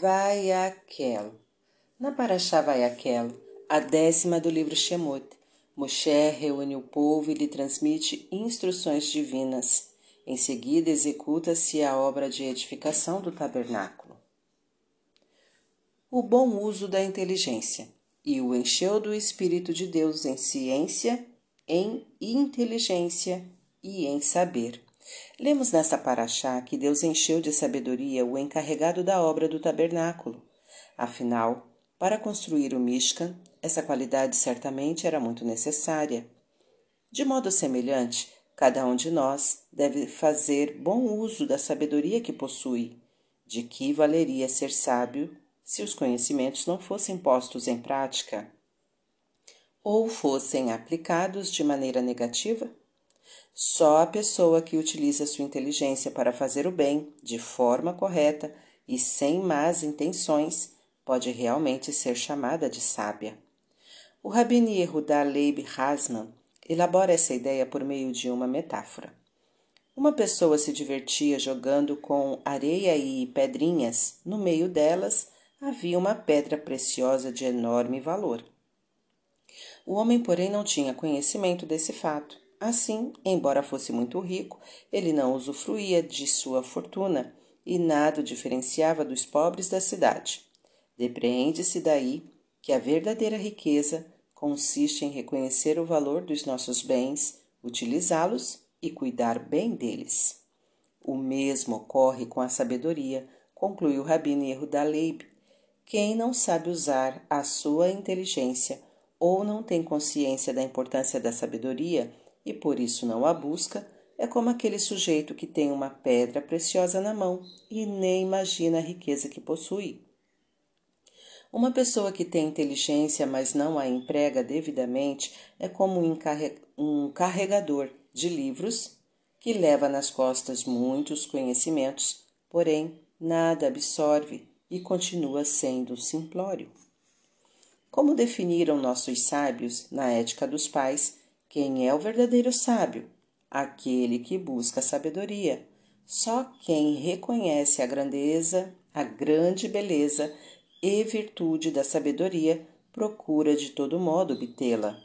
Vayakel. Na Paraxá Vayakel, a décima do livro Shemot, Moshe reúne o povo e lhe transmite instruções divinas. Em seguida, executa-se a obra de edificação do tabernáculo. O bom uso da inteligência e o encheu do Espírito de Deus em ciência, em inteligência e em saber. Lemos nesta paraxá que Deus encheu de sabedoria o encarregado da obra do tabernáculo. Afinal, para construir o Mishkan, essa qualidade certamente era muito necessária. De modo semelhante, cada um de nós deve fazer bom uso da sabedoria que possui. De que valeria ser sábio se os conhecimentos não fossem postos em prática ou fossem aplicados de maneira negativa? Só a pessoa que utiliza sua inteligência para fazer o bem de forma correta e sem más intenções pode realmente ser chamada de sábia. O Rabini Yehuda Leib Hasman elabora essa ideia por meio de uma metáfora. Uma pessoa se divertia jogando com areia e pedrinhas. No meio delas havia uma pedra preciosa de enorme valor. O homem, porém, não tinha conhecimento desse fato. Assim, embora fosse muito rico, ele não usufruía de sua fortuna e nada o diferenciava dos pobres da cidade. Depreende-se daí que a verdadeira riqueza consiste em reconhecer o valor dos nossos bens, utilizá-los e cuidar bem deles. O mesmo ocorre com a sabedoria, concluiu Rabino Yehuda Leib. Quem não sabe usar a sua inteligência ou não tem consciência da importância da sabedoria, e por isso não a busca, é como aquele sujeito que tem uma pedra preciosa na mão e nem imagina a riqueza que possui. Uma pessoa que tem inteligência, mas não a emprega devidamente, é como um carregador de livros que leva nas costas muitos conhecimentos, porém nada absorve e continua sendo simplório. Como definiram nossos sábios na Ética dos Pais, quem é o verdadeiro sábio? Aquele que busca a sabedoria. Só quem reconhece a grandeza, a grande beleza e virtude da sabedoria procura de todo modo obtê-la.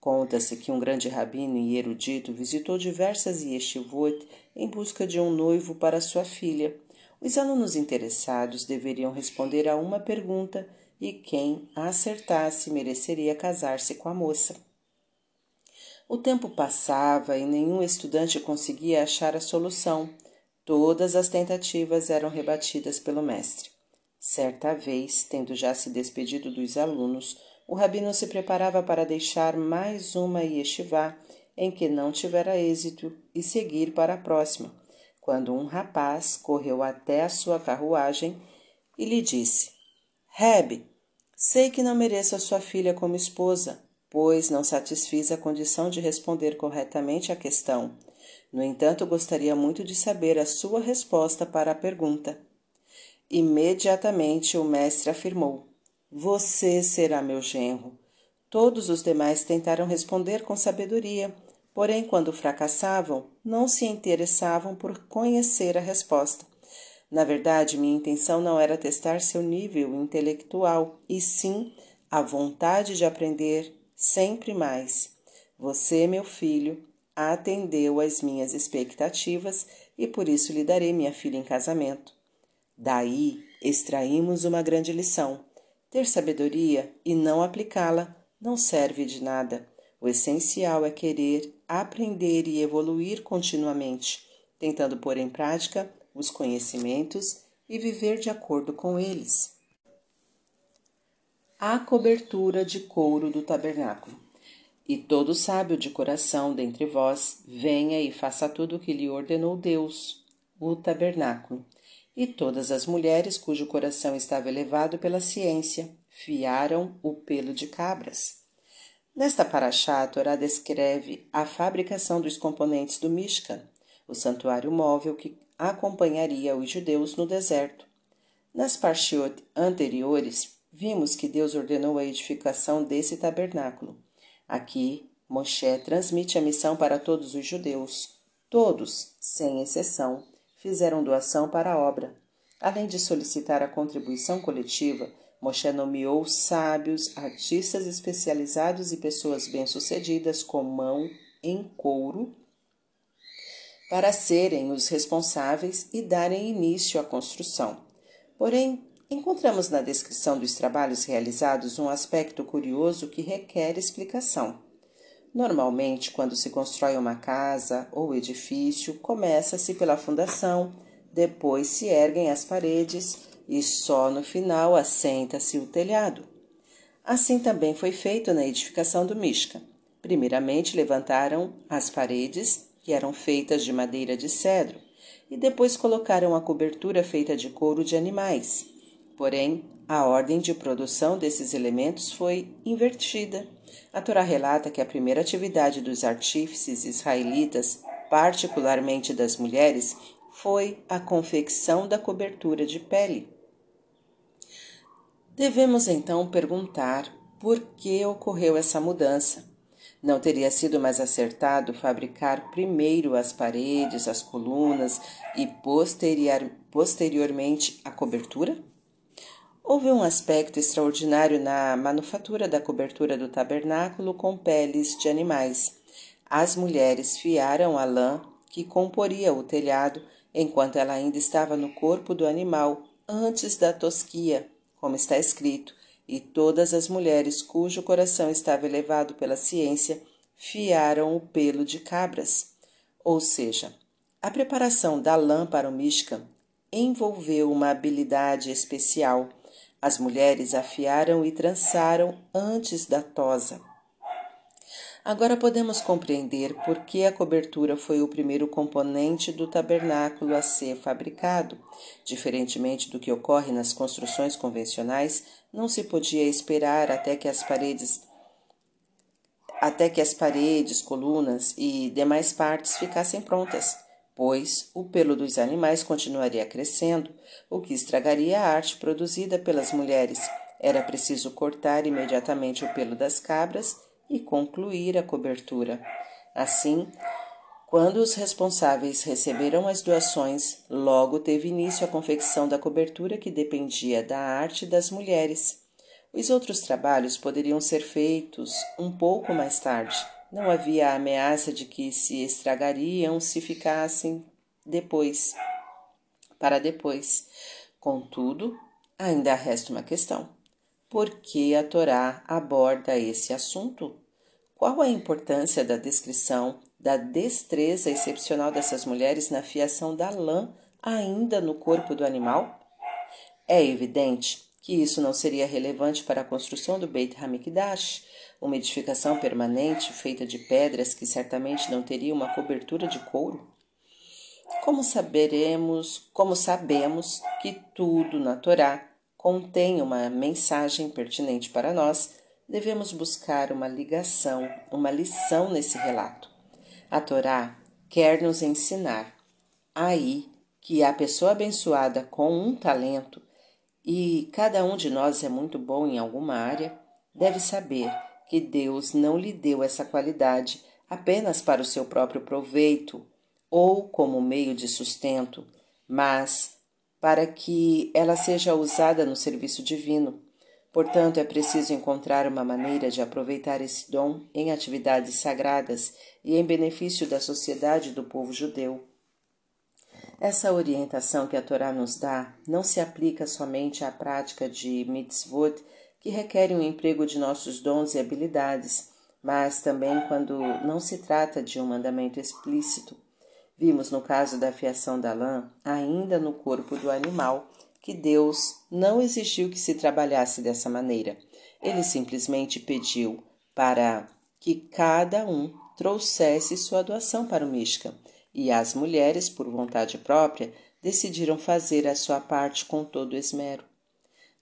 Conta-se que um grande rabino e erudito visitou diversas yeshivot em busca de um noivo para sua filha. Os alunos interessados deveriam responder a uma pergunta e quem a acertasse mereceria casar-se com a moça. O tempo passava e nenhum estudante conseguia achar a solução. Todas as tentativas eram rebatidas pelo mestre. Certa vez, tendo já se despedido dos alunos, o rabino se preparava para deixar mais uma yeshivá em que não tivera êxito e seguir para a próxima, quando um rapaz correu até a sua carruagem e lhe disse: Rebe, sei que não mereço a sua filha como esposa, pois não satisfiz a condição de responder corretamente à questão. No entanto, gostaria muito de saber a sua resposta para a pergunta. Imediatamente o mestre afirmou: Você será meu genro. Todos os demais tentaram responder com sabedoria, porém, quando fracassavam, não se interessavam por conhecer a resposta. Na verdade, minha intenção não era testar seu nível intelectual, e sim a vontade de aprender sempre mais. Você, meu filho, atendeu às minhas expectativas e por isso lhe darei minha filha em casamento. Daí extraímos uma grande lição. Ter sabedoria e não aplicá-la não serve de nada. O essencial é querer aprender e evoluir continuamente, tentando pôr em prática os conhecimentos e viver de acordo com eles a cobertura de couro do tabernáculo. E todo sábio de coração dentre vós, venha e faça tudo o que lhe ordenou Deus, o tabernáculo. E todas as mulheres cujo coração estava elevado pela ciência, fiaram o pelo de cabras. Nesta paraxá, Torá descreve a fabricação dos componentes do Mishkan, o santuário móvel que acompanharia os judeus no deserto. Nas parshiot anteriores, vimos que Deus ordenou a edificação desse tabernáculo. Aqui, Moshe transmite a missão para todos os judeus. Todos, sem exceção, fizeram doação para a obra. Além de solicitar a contribuição coletiva, Moshe nomeou sábios, artistas especializados e pessoas bem-sucedidas com mão em couro para serem os responsáveis e darem início à construção. Porém, encontramos na descrição dos trabalhos realizados um aspecto curioso que requer explicação. Normalmente, quando se constrói uma casa ou edifício, começa-se pela fundação, depois se erguem as paredes e só no final assenta-se o telhado. Assim também foi feito na edificação do Mishka. Primeiramente levantaram as paredes, que eram feitas de madeira de cedro, e depois colocaram a cobertura feita de couro de animais. Porém, a ordem de produção desses elementos foi invertida. A Torá relata que a primeira atividade dos artífices israelitas, particularmente das mulheres, foi a confecção da cobertura de pele. Devemos então perguntar por que ocorreu essa mudança. Não teria sido mais acertado fabricar primeiro as paredes, as colunas e posterior, posteriormente a cobertura? Houve um aspecto extraordinário na manufatura da cobertura do tabernáculo com peles de animais. As mulheres fiaram a lã que comporia o telhado enquanto ela ainda estava no corpo do animal antes da tosquia como está escrito, e todas as mulheres cujo coração estava elevado pela ciência fiaram o pelo de cabras. Ou seja, a preparação da lã para o Mishkan envolveu uma habilidade especial. As mulheres afiaram e trançaram antes da tosa. Agora podemos compreender por que a cobertura foi o primeiro componente do tabernáculo a ser fabricado. Diferentemente do que ocorre nas construções convencionais, não se podia esperar até que as paredes até que as paredes, colunas e demais partes ficassem prontas, pois o pelo dos animais continuaria crescendo, o que estragaria a arte produzida pelas mulheres. Era preciso cortar imediatamente o pelo das cabras e concluir a cobertura. Assim, quando os responsáveis receberam as doações, logo teve início a confecção da cobertura que dependia da arte das mulheres. Os outros trabalhos poderiam ser feitos um pouco mais tarde. Não havia ameaça de que se estragariam se ficassem depois, para depois. Contudo, ainda resta uma questão. Por que a Torá aborda esse assunto? Qual a importância da descrição da destreza excepcional dessas mulheres na fiação da lã ainda no corpo do animal? É evidente que isso não seria relevante para a construção do Beit Hamikdash, uma edificação permanente feita de pedras que certamente não teria uma cobertura de couro. Como saberemos, como sabemos que tudo na Torá contém uma mensagem pertinente para nós, devemos buscar uma ligação, uma lição nesse relato. A Torá quer nos ensinar aí que a pessoa abençoada com um talento, e cada um de nós é muito bom em alguma área, deve saber que Deus não lhe deu essa qualidade apenas para o seu próprio proveito ou como meio de sustento, mas para que ela seja usada no serviço divino. Portanto, é preciso encontrar uma maneira de aproveitar esse dom em atividades sagradas e em benefício da sociedade do povo judeu. Essa orientação que a Torá nos dá não se aplica somente à prática de mitzvot, que requerem um emprego de nossos dons e habilidades, mas também quando não se trata de um mandamento explícito. Vimos no caso da fiação da lã, ainda no corpo do animal, que Deus não exigiu que se trabalhasse dessa maneira. Ele simplesmente pediu para que cada um trouxesse sua doação para o Mishka, e as mulheres, por vontade própria, decidiram fazer a sua parte com todo esmero.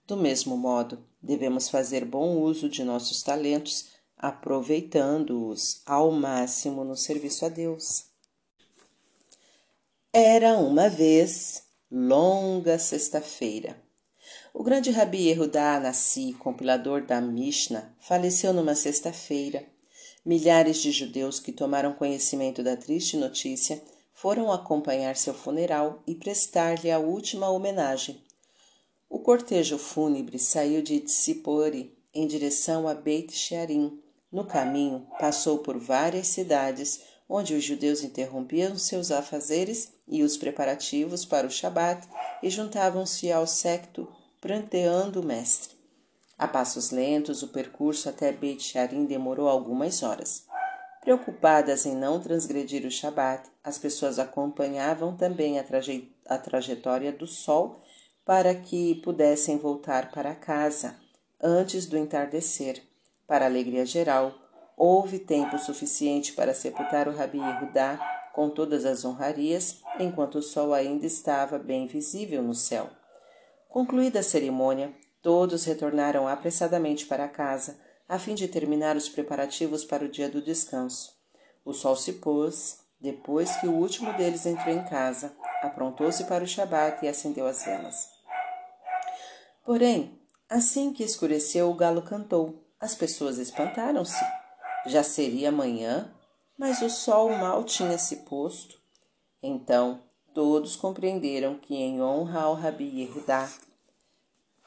Do mesmo modo, devemos fazer bom uso de nossos talentos, aproveitando-os ao máximo no serviço a Deus. Era uma vez longa sexta-feira. O grande Rabi Erudá Nassi, compilador da Mishnah, faleceu numa sexta-feira. Milhares de judeus que tomaram conhecimento da triste notícia foram acompanhar seu funeral e prestar-lhe a última homenagem. O cortejo fúnebre saiu de Tsipori em direção a Beit Shearim. No caminho, passou por várias cidades onde os judeus interrompiam seus afazeres e os preparativos para o Shabat e juntavam-se ao secto pranteando o mestre. A passos lentos, o percurso até Beit Sharim demorou algumas horas. Preocupadas em não transgredir o Shabat, as pessoas acompanhavam também a, traje a trajetória do sol para que pudessem voltar para casa antes do entardecer. Para alegria geral, houve tempo suficiente para sepultar o Rabi Yehudá com todas as honrarias, enquanto o sol ainda estava bem visível no céu. Concluída a cerimônia, Todos retornaram apressadamente para casa, a fim de terminar os preparativos para o dia do descanso. O sol se pôs, depois que o último deles entrou em casa, aprontou-se para o Shabat e acendeu as velas. Porém, assim que escureceu, o galo cantou. As pessoas espantaram-se. Já seria manhã, mas o sol mal tinha se posto. Então, todos compreenderam que, em honra ao Rabi Yehudá,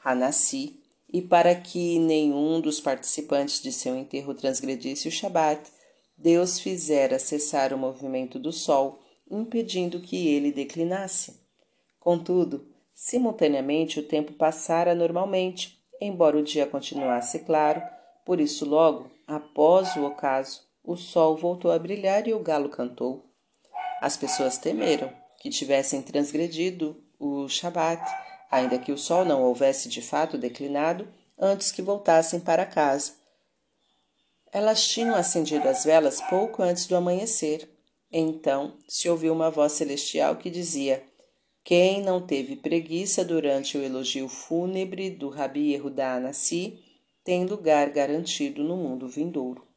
Hanassi, e para que nenhum dos participantes de seu enterro transgredisse o Shabat, Deus fizera cessar o movimento do Sol, impedindo que ele declinasse. Contudo, simultaneamente o tempo passara normalmente, embora o dia continuasse claro, por isso logo, após o ocaso, o sol voltou a brilhar e o galo cantou. As pessoas temeram que tivessem transgredido o Shabat ainda que o sol não houvesse de fato declinado antes que voltassem para casa. Elas tinham acendido as velas pouco antes do amanhecer. Então se ouviu uma voz celestial que dizia: Quem não teve preguiça durante o elogio fúnebre do Rabi Yehudá Anassi tem lugar garantido no mundo vindouro.